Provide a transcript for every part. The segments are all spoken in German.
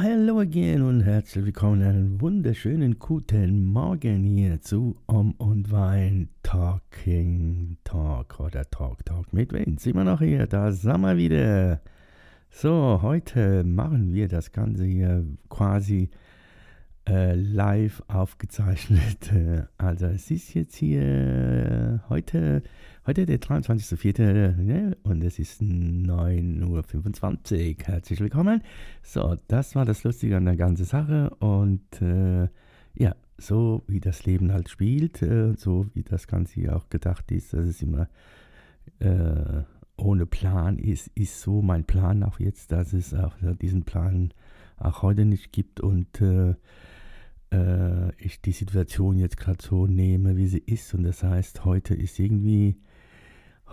Hello again und herzlich willkommen einen wunderschönen guten Morgen hier zu Um und Wein Talking Talk oder Talk Talk mit Vince. Immer noch hier, da sind wir wieder. So, heute machen wir das Ganze hier quasi äh, live aufgezeichnet. Also es ist jetzt hier heute Heute der 23.04. Ne? und es ist 9.25 Uhr. Herzlich willkommen. So, das war das Lustige an der ganzen Sache und äh, ja, so wie das Leben halt spielt, äh, so wie das Ganze hier auch gedacht ist, dass es immer äh, ohne Plan ist, ist so mein Plan auch jetzt, dass es auch diesen Plan auch heute nicht gibt und äh, äh, ich die Situation jetzt gerade so nehme, wie sie ist. Und das heißt, heute ist irgendwie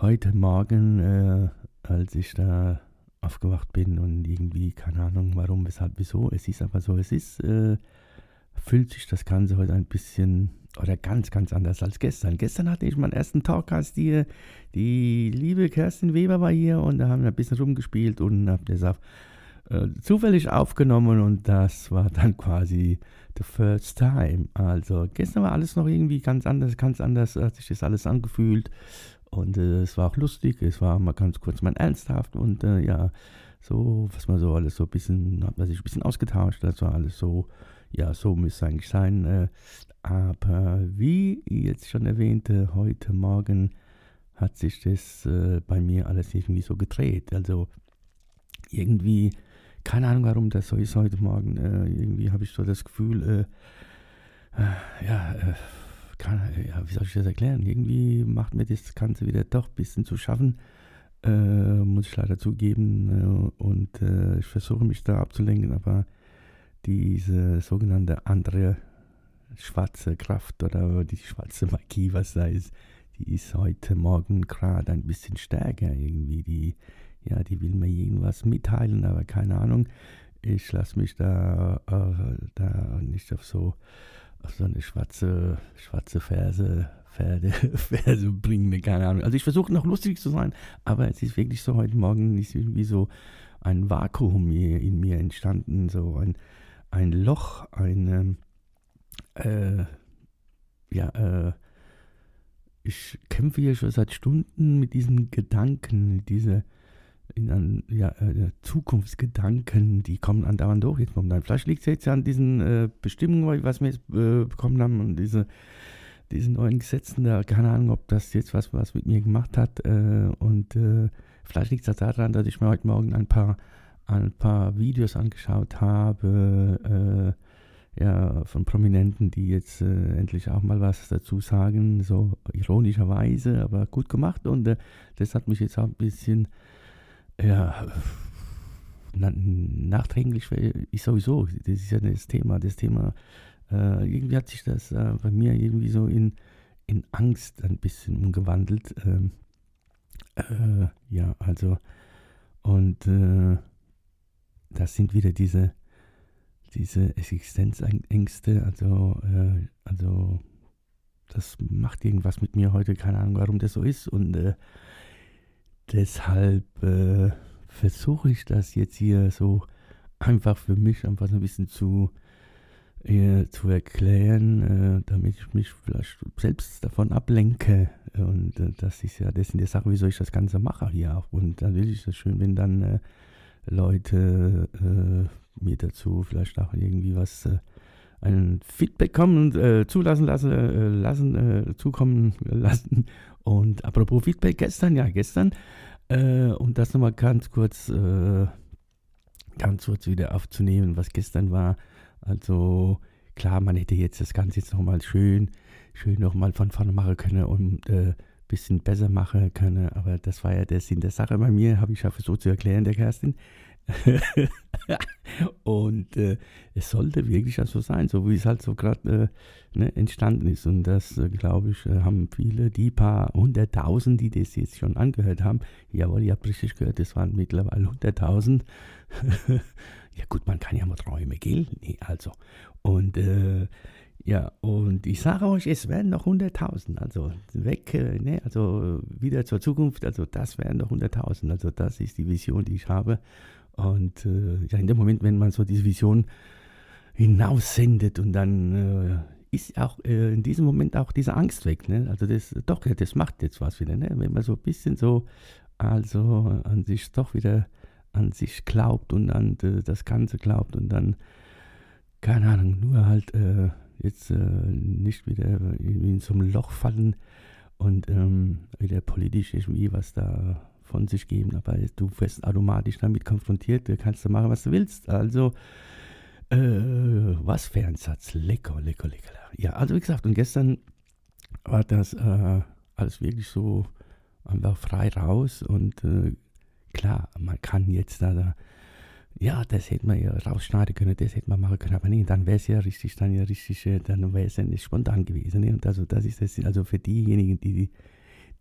heute Morgen, äh, als ich da aufgewacht bin und irgendwie, keine Ahnung, warum, weshalb, wieso, es ist aber so, es ist, äh, fühlt sich das Ganze heute ein bisschen oder ganz, ganz anders als gestern. Gestern hatte ich meinen ersten Talk, als die, die liebe Kerstin Weber war hier und da haben wir ein bisschen rumgespielt und habe das auf, äh, zufällig aufgenommen und das war dann quasi the first time. Also gestern war alles noch irgendwie ganz anders, ganz anders hat sich das alles angefühlt und äh, es war auch lustig, es war mal ganz kurz mal ernsthaft und äh, ja, so, was man so alles so ein bisschen, hat man sich ein bisschen ausgetauscht, das war alles so, ja, so müsste es eigentlich sein. Äh, aber wie jetzt schon erwähnte, heute Morgen hat sich das äh, bei mir alles irgendwie so gedreht. Also irgendwie, keine Ahnung, warum das so ist heute Morgen. Äh, irgendwie habe ich so das Gefühl, äh, ja, kann, ja, wie soll ich das erklären? Irgendwie macht mir das Ganze wieder doch ein bisschen zu schaffen, äh, muss ich leider zugeben. Äh, und äh, ich versuche mich da abzulenken, aber diese sogenannte andere schwarze Kraft oder die schwarze Magie, was da ist, die ist heute Morgen gerade ein bisschen stärker irgendwie. Die, ja, die will mir irgendwas mitteilen, aber keine Ahnung. Ich lasse mich da, äh, da nicht auf so so eine schwarze, schwarze Ferse, Pferde, Verse bringen, keine Ahnung. Also ich versuche noch lustig zu sein, aber es ist wirklich so, heute Morgen ist irgendwie so ein Vakuum hier in mir entstanden, so ein, ein Loch, ein, äh, ja, äh, ich kämpfe hier schon seit Stunden mit diesem Gedanken, mit dieser in an, ja, äh, Zukunftsgedanken, die kommen andauernd durch jetzt momentan. Vielleicht liegt es jetzt ja an diesen äh, Bestimmungen, was wir jetzt äh, bekommen haben und diese, diese neuen Gesetzen da, keine Ahnung, ob das jetzt was, was mit mir gemacht hat. Äh, und äh, vielleicht liegt es daran, dass ich mir heute Morgen ein paar, ein paar Videos angeschaut habe, äh, ja, von Prominenten, die jetzt endlich auch mal was dazu sagen, so ironischerweise, aber gut gemacht. Und das hat mich jetzt auch ein bisschen ja, na, nachträglich ist sowieso, das ist ja das Thema, das Thema, äh, irgendwie hat sich das äh, bei mir irgendwie so in, in Angst ein bisschen umgewandelt. Ähm, äh, ja, also, und äh, das sind wieder diese, diese Existenzängste, also, äh, also, das macht irgendwas mit mir heute, keine Ahnung, warum das so ist und äh, deshalb äh, versuche ich das jetzt hier so einfach für mich einfach so ein bisschen zu, äh, zu erklären, äh, damit ich mich vielleicht selbst davon ablenke. Und äh, das ist ja das in der Sache, wieso ich das Ganze mache hier auch. Und dann will ich das schön, wenn dann äh, Leute äh, mir dazu vielleicht auch irgendwie was ein Feedback kommen äh, zulassen lassen, äh, lassen äh, zukommen lassen. Und apropos Feedback, gestern, ja, gestern, äh, um das nochmal ganz kurz, äh, ganz kurz wieder aufzunehmen, was gestern war. Also klar, man hätte jetzt das Ganze jetzt nochmal schön, schön nochmal von vorne machen können und ein äh, bisschen besser machen können, aber das war ja der Sinn der Sache bei mir, habe ich ja versucht zu erklären, der Kerstin. und äh, es sollte wirklich so also sein, so wie es halt so gerade äh, ne, entstanden ist. Und das, äh, glaube ich, äh, haben viele, die paar hunderttausend, die das jetzt schon angehört haben, jawohl, ihr habt richtig gehört, das waren mittlerweile hunderttausend. ja gut, man kann ja mal träumen, gell? Nee, also. Und äh, ja, und ich sage euch, es werden noch 100.000, also weg, äh, ne, also wieder zur Zukunft, also das werden noch 100.000, also das ist die Vision, die ich habe. Und äh, ja, in dem Moment, wenn man so diese Vision hinaussendet und dann äh, ist auch äh, in diesem Moment auch diese Angst weg, ne? Also das, doch, das macht jetzt was wieder, ne? Wenn man so ein bisschen so, also an sich doch wieder an sich glaubt und an äh, das Ganze glaubt und dann, keine Ahnung, nur halt äh, jetzt äh, nicht wieder in so einem Loch fallen und ähm, wieder politisch irgendwie was da von sich geben, aber du wirst automatisch damit konfrontiert, du kannst du machen, was du willst. Also, äh, was für ein Satz, lecker, lecker, lecker. Ja, also wie gesagt, und gestern war das äh, alles wirklich so einfach frei raus und äh, klar, man kann jetzt da, da ja, das hätte man ja rausschneiden können, das hätte man machen können, aber nee, dann wäre es ja richtig, dann ja richtig, äh, dann wäre es ja nicht spontan gewesen. Ne? Und also das ist das, also für diejenigen, die, die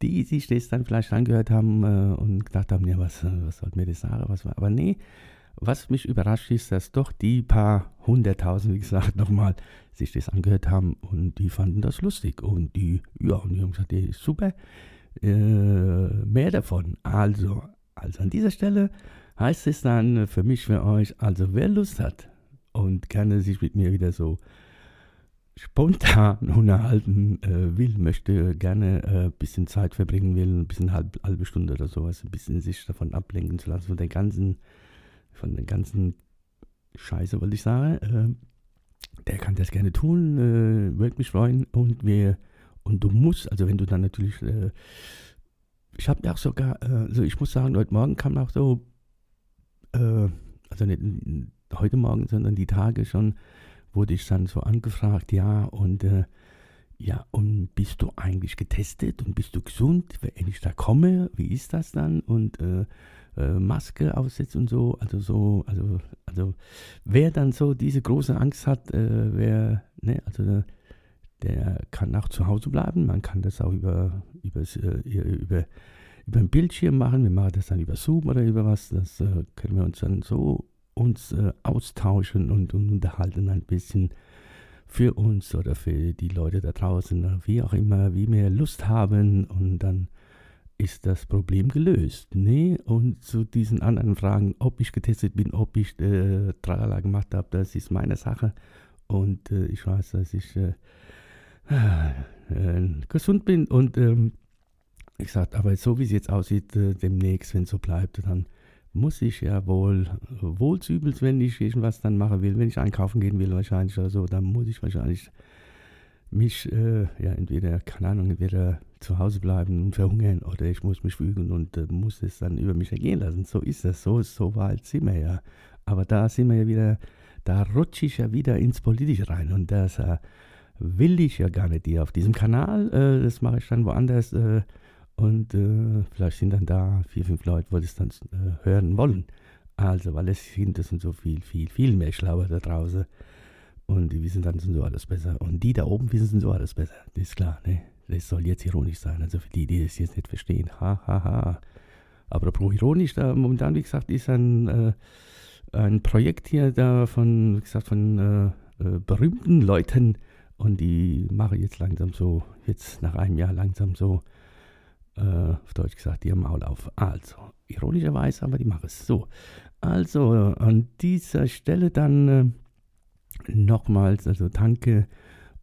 sich das dann vielleicht angehört haben äh, und gedacht haben, ja, was, äh, was sollte mir das sagen, was aber nee, was mich überrascht ist, dass doch die paar hunderttausend, wie gesagt, nochmal sich das angehört haben und die fanden das lustig und die, ja, und die haben gesagt, ist super, äh, mehr davon. Also, also an dieser Stelle heißt es dann für mich, für euch, also wer Lust hat und gerne sich mit mir wieder so spontan unterhalten äh, will, möchte gerne ein äh, bisschen Zeit verbringen will, ein bisschen halb, halbe Stunde oder sowas, ein bisschen sich davon ablenken zu lassen, von der ganzen, von der ganzen Scheiße, wollte ich sagen. Äh, der kann das gerne tun, äh, würde mich freuen und wir, und du musst, also wenn du dann natürlich, äh, ich habe mir auch sogar, äh, also ich muss sagen, heute Morgen kam auch so also nicht heute Morgen, sondern die Tage schon, wurde ich dann so angefragt, ja, und äh, ja, und bist du eigentlich getestet und bist du gesund, wenn ich da komme, wie ist das dann? Und äh, äh, Maske aufsetzen und so, also so, also, also wer dann so diese große Angst hat, äh, wer, ne, also der kann auch zu Hause bleiben, man kann das auch über, über, äh, über über ein Bildschirm machen. Wir machen das dann über Zoom oder über was. Das äh, können wir uns dann so uns äh, austauschen und, und, unterhalten ein bisschen für uns oder für die Leute da draußen, wie auch immer, wie wir Lust haben. Und dann ist das Problem gelöst. Nee, und zu diesen anderen Fragen, ob ich getestet bin, ob ich äh, Tralala gemacht habe, das ist meine Sache. Und äh, ich weiß, dass ich äh, äh gesund bin. Und ähm, ich sagte, aber so wie es jetzt aussieht, äh, demnächst, wenn es so bleibt, dann muss ich ja wohl, wohl übelst, wenn ich irgendwas dann machen will, wenn ich einkaufen gehen will wahrscheinlich oder so, dann muss ich wahrscheinlich mich, äh, ja, entweder, keine Ahnung, entweder zu Hause bleiben und verhungern oder ich muss mich fügen und äh, muss es dann über mich ergehen lassen. So ist das, so, so weit sind wir ja. Aber da sind wir ja wieder, da rutsche ich ja wieder ins Politische rein und das äh, will ich ja gar nicht hier auf diesem Kanal. Äh, das mache ich dann woanders äh, und äh, vielleicht sind dann da vier, fünf Leute, die das dann äh, hören wollen. Also, weil es sind, das sind so viel, viel, viel mehr Schlauer da draußen. Und die wissen dann so alles besser. Und die da oben wissen so alles besser. Das ist klar, ne? Das soll jetzt ironisch sein. Also für die, die es jetzt nicht verstehen. Ha, ha, ha. Aber pro ironisch, da momentan, wie gesagt, ist ein, äh, ein Projekt hier da von, wie gesagt, von äh, äh, berühmten Leuten. Und die machen jetzt langsam so, jetzt nach einem Jahr langsam so äh, auf Deutsch gesagt, ihr Maul auf. Also, ironischerweise, aber die machen es so. Also, an dieser Stelle dann äh, nochmals, also danke.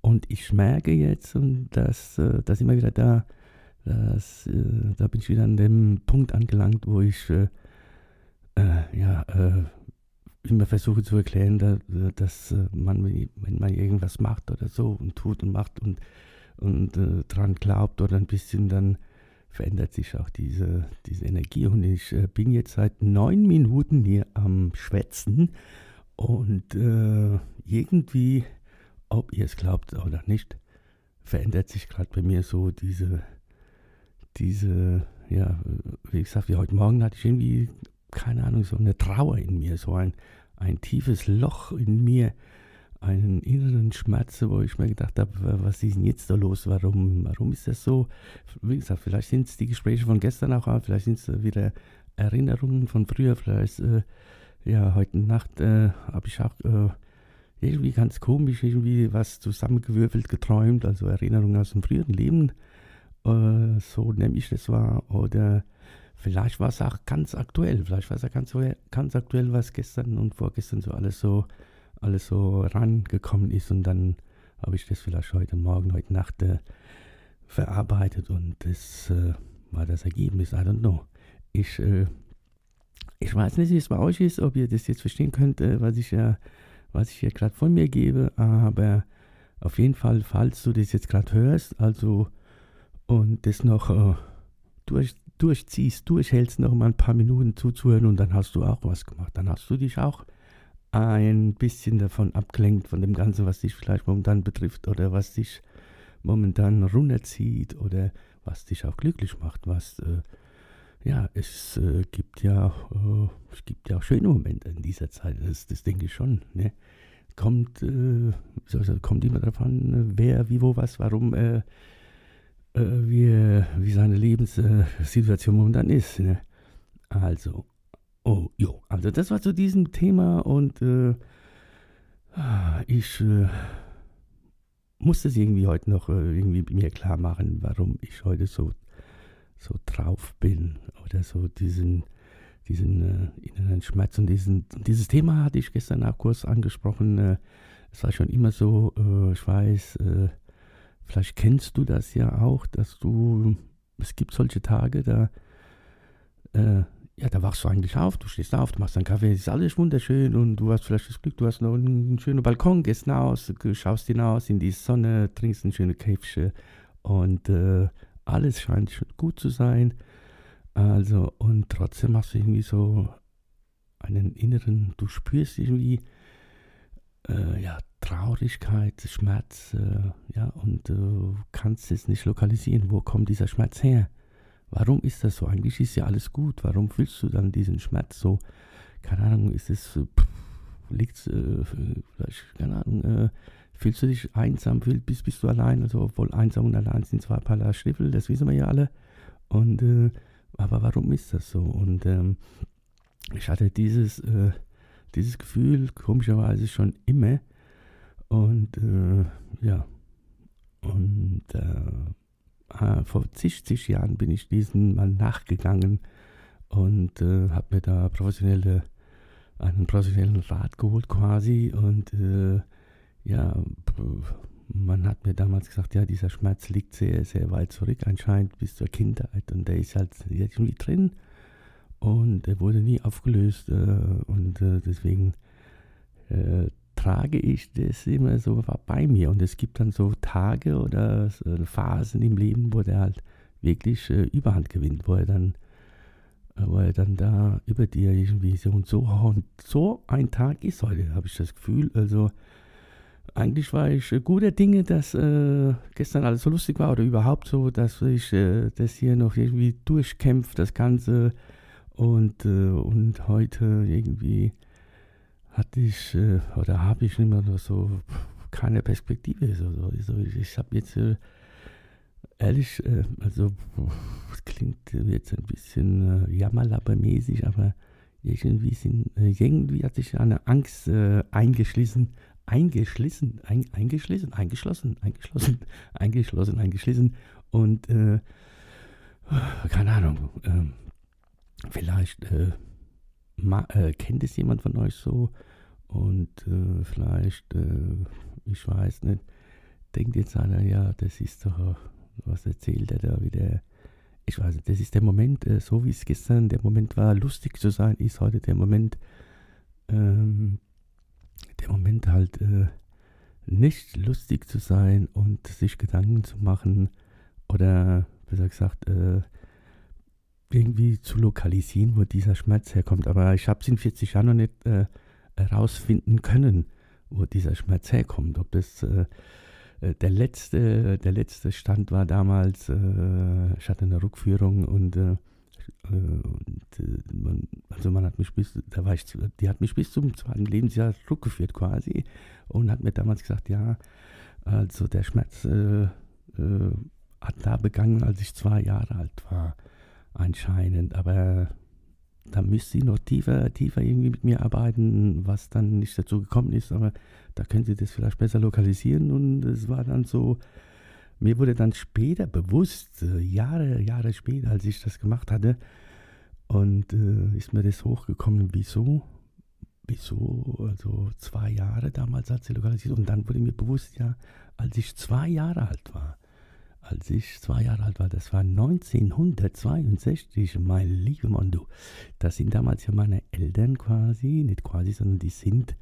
Und ich merke jetzt, und das, äh, das immer wieder da, das, äh, da bin ich wieder an dem Punkt angelangt, wo ich äh, äh, ja, äh, immer versuche zu erklären, dass, dass man, wenn man irgendwas macht oder so und tut und macht und, und dran glaubt oder ein bisschen dann verändert sich auch diese, diese Energie. Und ich äh, bin jetzt seit neun Minuten hier am Schwätzen und äh, irgendwie, ob ihr es glaubt oder nicht, verändert sich gerade bei mir so diese, diese, ja, wie gesagt, wie heute Morgen hatte ich irgendwie keine Ahnung, so eine Trauer in mir, so ein, ein tiefes Loch in mir, einen inneren Schmerz, wo ich mir gedacht habe, was ist denn jetzt da los? Warum, warum ist das so? Wie gesagt, vielleicht sind es die Gespräche von gestern auch, vielleicht sind es wieder Erinnerungen von früher, vielleicht, äh, ja, heute Nacht äh, habe ich auch äh, irgendwie ganz komisch irgendwie was zusammengewürfelt geträumt, also Erinnerungen aus dem früheren Leben, äh, so nehme ich das wahr, oder vielleicht war es auch ganz aktuell, vielleicht war es auch ganz, ganz aktuell, was gestern und vorgestern so alles so alles so rangekommen ist und dann habe ich das vielleicht heute Morgen, heute Nacht äh, verarbeitet und das äh, war das Ergebnis. I don't know. Ich, äh, ich weiß nicht, wie es bei euch ist, ob ihr das jetzt verstehen könnt, äh, was ich ja, was ich hier gerade von mir gebe, aber auf jeden Fall, falls du das jetzt gerade hörst, also und das noch äh, durch, durchziehst, durchhältst, noch mal ein paar Minuten zuzuhören und dann hast du auch was gemacht. Dann hast du dich auch ein bisschen davon abgelenkt, von dem Ganzen, was dich vielleicht momentan betrifft oder was dich momentan runterzieht oder was dich auch glücklich macht, was äh, ja, es äh, gibt ja äh, es gibt ja auch schöne Momente in dieser Zeit, das, das denke ich schon. Ne? Kommt, äh, kommt immer darauf an, wer, wie, wo, was, warum, äh, äh, wie, wie seine Lebenssituation momentan ist. Ne? Also, Oh, jo, also das war zu diesem Thema und äh, ich äh, musste es irgendwie heute noch äh, irgendwie mir klar machen, warum ich heute so, so drauf bin oder so diesen, diesen äh, inneren Schmerz und diesen, dieses Thema hatte ich gestern auch kurz angesprochen. Äh, es war schon immer so, äh, ich weiß, vielleicht kennst du das ja auch, dass du, es gibt solche Tage, da ja, da wachst du eigentlich auf, du stehst auf, du machst einen Kaffee, es ist alles wunderschön und du hast vielleicht das Glück, du hast noch einen schönen Balkon, gehst hinaus, schaust hinaus in die Sonne, trinkst ein schönes Käfchen und äh, alles scheint gut zu sein. Also, und trotzdem hast du irgendwie so einen inneren, du spürst irgendwie, äh, ja, Traurigkeit, Schmerz, äh, ja, und du kannst es nicht lokalisieren. Wo kommt dieser Schmerz her? Warum ist das so? Eigentlich ist ja alles gut. Warum fühlst du dann diesen Schmerz so? Keine Ahnung, ist es, liegt äh, vielleicht, keine Ahnung, äh, fühlst du dich einsam, bist, bist du allein? Also, obwohl einsam und allein sind zwei Paar Stiefel, das wissen wir ja alle. Und, äh, aber warum ist das so? Und ähm, ich hatte dieses, äh, dieses Gefühl komischerweise schon immer. Und äh, ja, und äh, äh, vor zig, zig Jahren bin ich diesem mal nachgegangen und äh, habe mir da professionelle, einen professionellen Rat geholt quasi und äh, ja, man hat mir damals gesagt, ja, dieser Schmerz liegt sehr, sehr weit zurück anscheinend bis zur Kindheit und der ist halt jetzt irgendwie drin und der wurde nie aufgelöst äh, und äh, deswegen äh, trage ich das immer so bei mir. Und es gibt dann so Tage oder so Phasen im Leben, wo der halt wirklich äh, Überhand gewinnt, wo er dann äh, wo er dann da über dir irgendwie so und so und so ein Tag ist heute, habe ich das Gefühl. Also eigentlich war ich äh, guter Dinge, dass äh, gestern alles so lustig war oder überhaupt so, dass ich äh, das hier noch irgendwie durchkämpfe, das Ganze und, äh, und heute irgendwie hatte ich äh, oder habe ich immer noch so keine Perspektive. So, so, so ich, ich habe jetzt äh, ehrlich, äh, also es klingt jetzt ein bisschen äh, jammerlappermäßig, aber irgendwie, sind, äh, irgendwie hat sich eine Angst äh, eingeschlossen, eingeschlossen, ein, eingeschlossen, eingeschlossen, eingeschlossen, eingeschlossen, eingeschlossen und äh, keine Ahnung, ähm, vielleicht Ma äh, kennt es jemand von euch so? Und äh, vielleicht, äh, ich weiß nicht, denkt jetzt einer, ja, das ist doch, was erzählt er da wieder? Ich weiß nicht, das ist der Moment, äh, so wie es gestern der Moment war, lustig zu sein, ist heute der Moment, ähm, der Moment halt äh, nicht lustig zu sein und sich Gedanken zu machen oder besser gesagt, äh, irgendwie zu lokalisieren, wo dieser Schmerz herkommt. Aber ich habe es in 40 Jahren noch nicht äh, herausfinden können, wo dieser Schmerz herkommt. Ob das äh, äh, der letzte, der letzte Stand war damals, äh, ich hatte eine Rückführung und äh, und, äh, man, also man hat mich bis, da war ich, die hat mich bis zum zweiten Lebensjahr zurückgeführt quasi und hat mir damals gesagt, ja, also der Schmerz äh, hat da begangen, als ich zwei Jahre alt war, anscheinend. Aber da müsste sie noch tiefer, tiefer irgendwie mit mir arbeiten, was dann nicht dazu gekommen ist. Aber da können Sie das vielleicht besser lokalisieren. Und es war dann so, mir wurde dann später bewusst, äh, Jahre, Jahre später, als ich das gemacht hatte, und äh, ist mir das hochgekommen, wieso? Wieso? Also zwei Jahre damals hat sie lokalisiert. Und dann wurde mir bewusst, ja, als ich zwei Jahre alt war, als ich zwei Jahre alt war, das war 1962, mein lieber Mann, du. Das sind damals ja meine Eltern quasi, nicht quasi, sondern die sind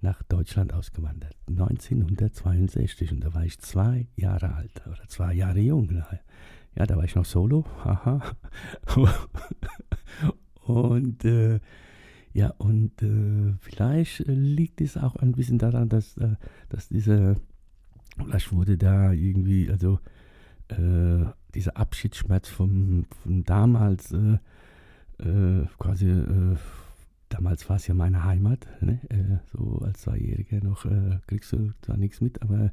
nach Deutschland ausgewandert. 1962 und da war ich zwei Jahre alt oder zwei Jahre jung. Ja, da war ich noch solo, haha. und äh, ja, und äh, vielleicht liegt es auch ein bisschen daran, dass, äh, dass diese, vielleicht wurde da irgendwie, also äh, dieser Abschiedsschmerz von, von damals, äh, äh, quasi, äh, damals war es ja meine Heimat, ne? Äh, so als Zweijähriger noch kriegst du zwar nichts mit, aber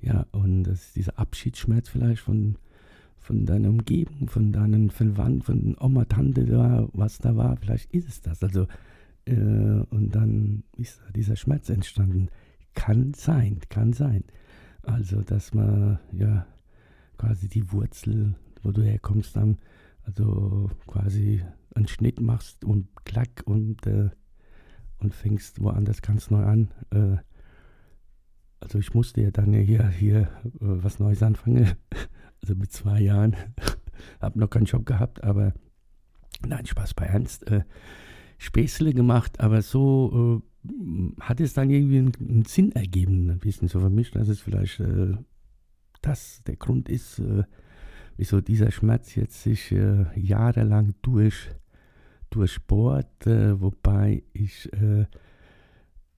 ja, und das ist dieser Abschiedsschmerz vielleicht von, von deiner Umgebung, von deinen Verwandten, von Oma, Tante, da, was da war, vielleicht ist es das. Also, äh, und dann ist dieser Schmerz entstanden. Kann sein, kann sein. Also, dass man ja quasi die Wurzel, wo du herkommst, dann also quasi einen Schnitt machst und klack und, äh, und fängst woanders ganz neu an. Äh, also ich musste ja dann hier, hier äh, was Neues anfangen, also mit zwei Jahren. Hab noch keinen Job gehabt, aber nein, Spaß bei Ernst. Äh, Späßle gemacht, aber so äh, hat es dann irgendwie einen, einen, Sinn ergeben, ein bisschen so für mich, dass es vielleicht äh, das der Grund ist, äh, wieso dieser Schmerz jetzt sich äh, jahrelang durch, durchbohrt, äh, wobei ich äh,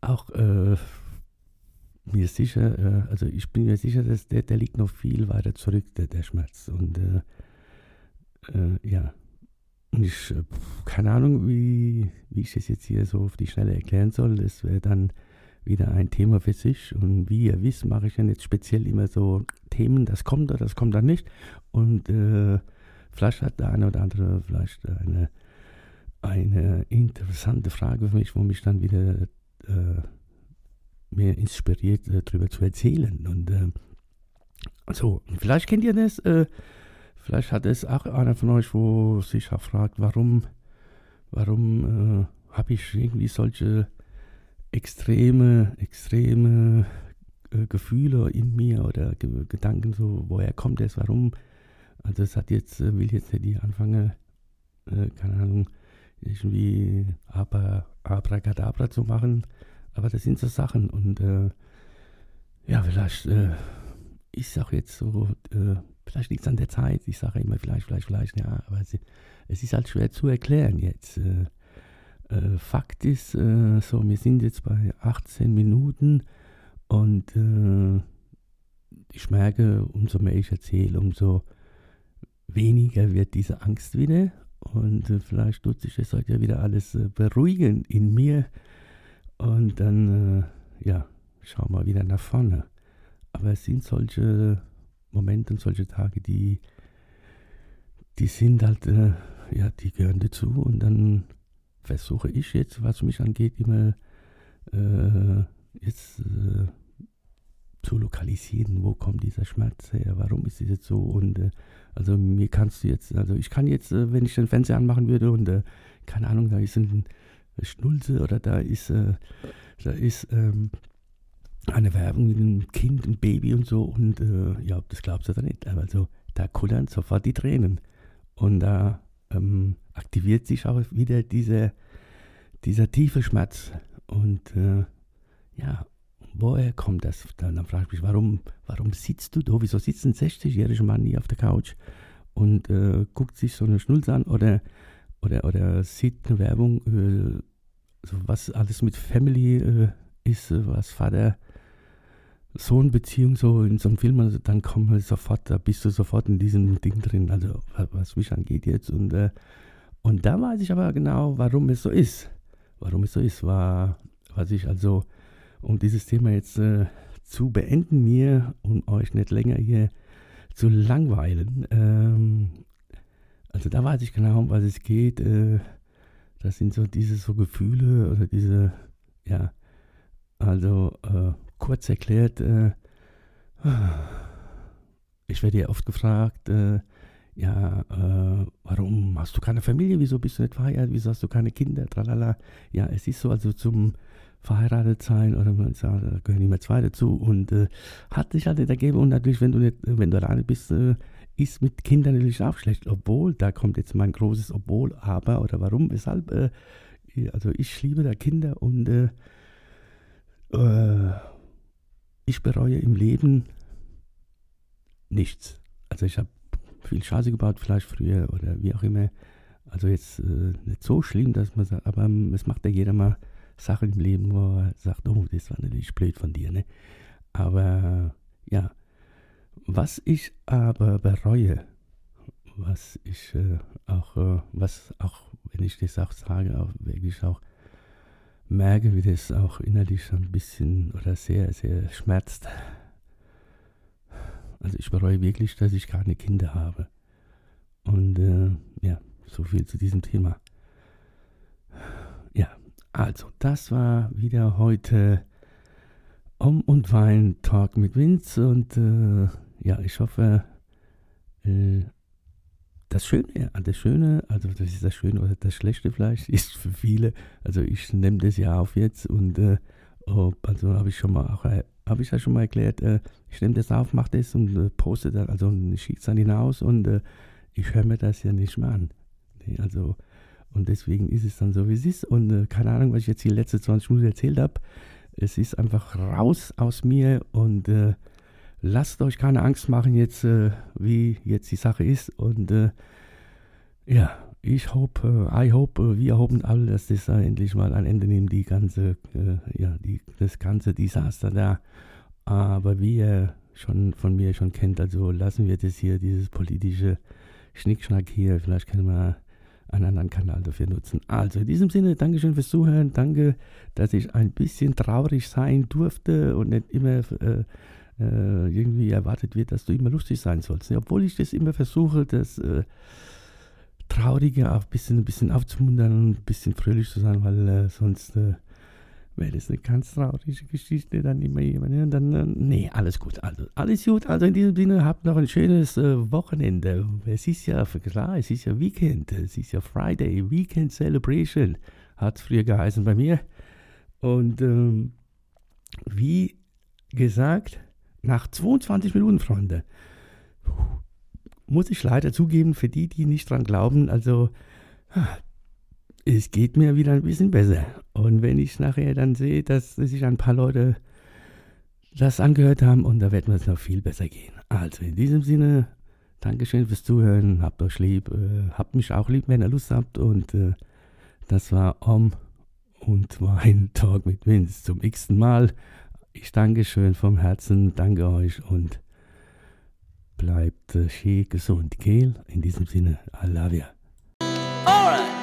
auch äh, mir sicher, äh, also ich bin mir sicher, dass der, der liegt noch viel weiter zurück, der, der Schmerz. Und ja, und ich, keine Ahnung, wie, wie ich das jetzt hier so auf die Schnelle erklären soll. Das wäre dann wieder ein Thema für sich. Und wie ihr wisst, mache ich ja jetzt speziell immer so Themen, das kommt oder das kommt dann nicht. Und äh, vielleicht hat der eine oder andere vielleicht eine, eine interessante Frage für mich, wo mich dann wieder äh, mehr inspiriert, äh, darüber zu erzählen. Und äh, so, vielleicht kennt ihr das. Äh, vielleicht hat es auch einer von euch, wo sich auch fragt, warum, warum äh, habe ich irgendwie solche extreme, extreme äh, Gefühle in mir oder Ge Gedanken, so woher kommt es, warum. Also das hat jetzt, äh, will jetzt nicht anfangen, äh, keine Ahnung, irgendwie aber Abracadabra zu machen, aber das sind so Sachen und äh, ja, vielleicht äh, ist auch jetzt so, äh, vielleicht liegt es an der Zeit, ich sage immer vielleicht, vielleicht, vielleicht, ja, aber es, es ist halt schwer zu erklären jetzt. Äh, äh, Fakt ist, äh, so, wir sind jetzt bei 18 Minuten und äh, ich merke, umso mehr ich erzähle, umso weniger wird diese Angst wieder. Und äh, vielleicht tut sich das heute ja wieder alles äh, beruhigen in mir. Und dann, äh, ja, schauen wir wieder nach vorne. Aber es sind solche Momente und solche Tage, die, die sind halt, ja, die gehören dazu. Und dann versuche ich jetzt, was mich angeht, immer äh, jetzt äh, zu lokalisieren, wo kommt dieser Schmerz her, warum ist es jetzt so? Und äh, also mir kannst du jetzt, also ich kann jetzt, äh, wenn ich den Fernseher anmachen würde und äh, keine Ahnung, da ist ein Schnulze oder da ist, äh, da ist ähm, eine Werbung mit einem Kind, ein Baby und so und ja, das glaubst du da nicht, aber also da kullern sofort die Tränen. Und da ähm, aktiviert sich auch wieder diese, dieser tiefe Schmerz. Und äh, ja, woher kommt das? Dann, dann frage ich mich, warum, warum sitzt du da? Wieso sitzt ein 60-jähriger Mann hier auf der Couch und äh, guckt sich so eine Schnulze an oder, oder, oder sieht eine Werbung, äh, so was alles mit Family äh, ist, was Vater Sohn-Beziehung so in so einem Film, also dann kommen wir sofort, da bist du sofort in diesem Ding drin, also was mich angeht jetzt und, äh, Und da weiß ich aber genau, warum es so ist. Warum es so ist, war, was ich also, um dieses Thema jetzt äh, zu beenden mir, um euch nicht länger hier zu langweilen. Ähm, also da weiß ich genau, um was es geht. Äh, das sind so diese so Gefühle oder diese, ja, also äh, kurz erklärt, äh, ich werde ja oft gefragt, äh, ja, äh, warum hast du keine Familie, wieso bist du nicht verheiratet, wieso hast du keine Kinder, tralala. Ja, es ist so, also zum verheiratet sein oder man sagt, da gehören immer zwei dazu und äh, hat sich halt ergeben und natürlich, wenn du nicht, wenn du alleine bist, äh, ist mit Kindern natürlich auch schlecht, obwohl, da kommt jetzt mein großes Obwohl, aber oder warum, weshalb, äh, also ich liebe da Kinder und äh, äh, ich bereue im Leben nichts. Also ich habe viel Scheiße gebaut, vielleicht früher oder wie auch immer. Also jetzt äh, nicht so schlimm, dass man sagt, aber es macht ja jeder mal Sachen im Leben, wo er sagt, oh, das war natürlich blöd von dir, ne? Aber ja, was ich aber bereue, was ich äh, auch, äh, was auch, wenn ich das auch sage, auch wirklich auch merke, wie das auch innerlich ein bisschen oder sehr, sehr schmerzt. Also ich bereue wirklich, dass ich keine Kinder habe. Und äh, ja, so viel zu diesem Thema. Ja, also das war wieder heute Um und Wein Talk mit Vince und äh, ja, ich hoffe, äh, das Schöne, das Schöne, also das ist das Schöne oder das Schlechte vielleicht, ist für viele, also ich nehme das ja auf jetzt und äh, also habe ich schon mal auch, äh, habe ich ja schon mal erklärt, äh, ich nehme das auf, mache das und äh, poste dann, also schicke es dann hinaus und äh, ich höre mir das ja nicht mehr an. Nee, also, und deswegen ist es dann so, wie es ist. Und äh, keine Ahnung, was ich jetzt die letzten 20 Minuten erzählt habe. Es ist einfach raus aus mir und äh, lasst euch keine Angst machen jetzt, äh, wie jetzt die Sache ist. Und ja, ich hoffe, I hope, wir hoffen alle, dass das endlich mal ein Ende nimmt, die ganze, äh, ja, die, das ganze Desaster da. Aber wie ihr schon von mir schon kennt, also lassen wir das hier, dieses politische Schnickschnack hier. Vielleicht können wir einen anderen Kanal dafür nutzen. Also in diesem Sinne, Dankeschön fürs Zuhören. Danke, dass ich ein bisschen traurig sein durfte und nicht immer äh, äh, irgendwie erwartet wird, dass du immer lustig sein sollst. Obwohl ich das immer versuche, das äh, Traurige auch ein bisschen, ein bisschen aufzumuntern und ein bisschen fröhlich zu sein, weil äh, sonst äh, wäre das eine ganz traurige Geschichte, dann immer jemand, ja, dann, äh, nee, alles gut, also alles gut, also in diesem Sinne, habt noch ein schönes äh, Wochenende. Es ist ja, klar, es ist ja Weekend, es ist ja Friday, Weekend Celebration, hat es früher geheißen bei mir. Und ähm, wie gesagt, nach 22 Minuten, Freunde, muss ich leider zugeben, für die, die nicht dran glauben, also es geht mir wieder ein bisschen besser. Und wenn ich nachher dann sehe, dass sich ein paar Leute das angehört haben, und da wird mir es noch viel besser gehen. Also in diesem Sinne, Dankeschön fürs Zuhören, habt euch lieb, äh, habt mich auch lieb, wenn ihr Lust habt. Und äh, das war Om und mein Talk mit Vince zum x-ten Mal. Ich danke schön vom Herzen, danke euch und bleibt äh, schön gesund, gell? In diesem Sinne, I love you. Alright.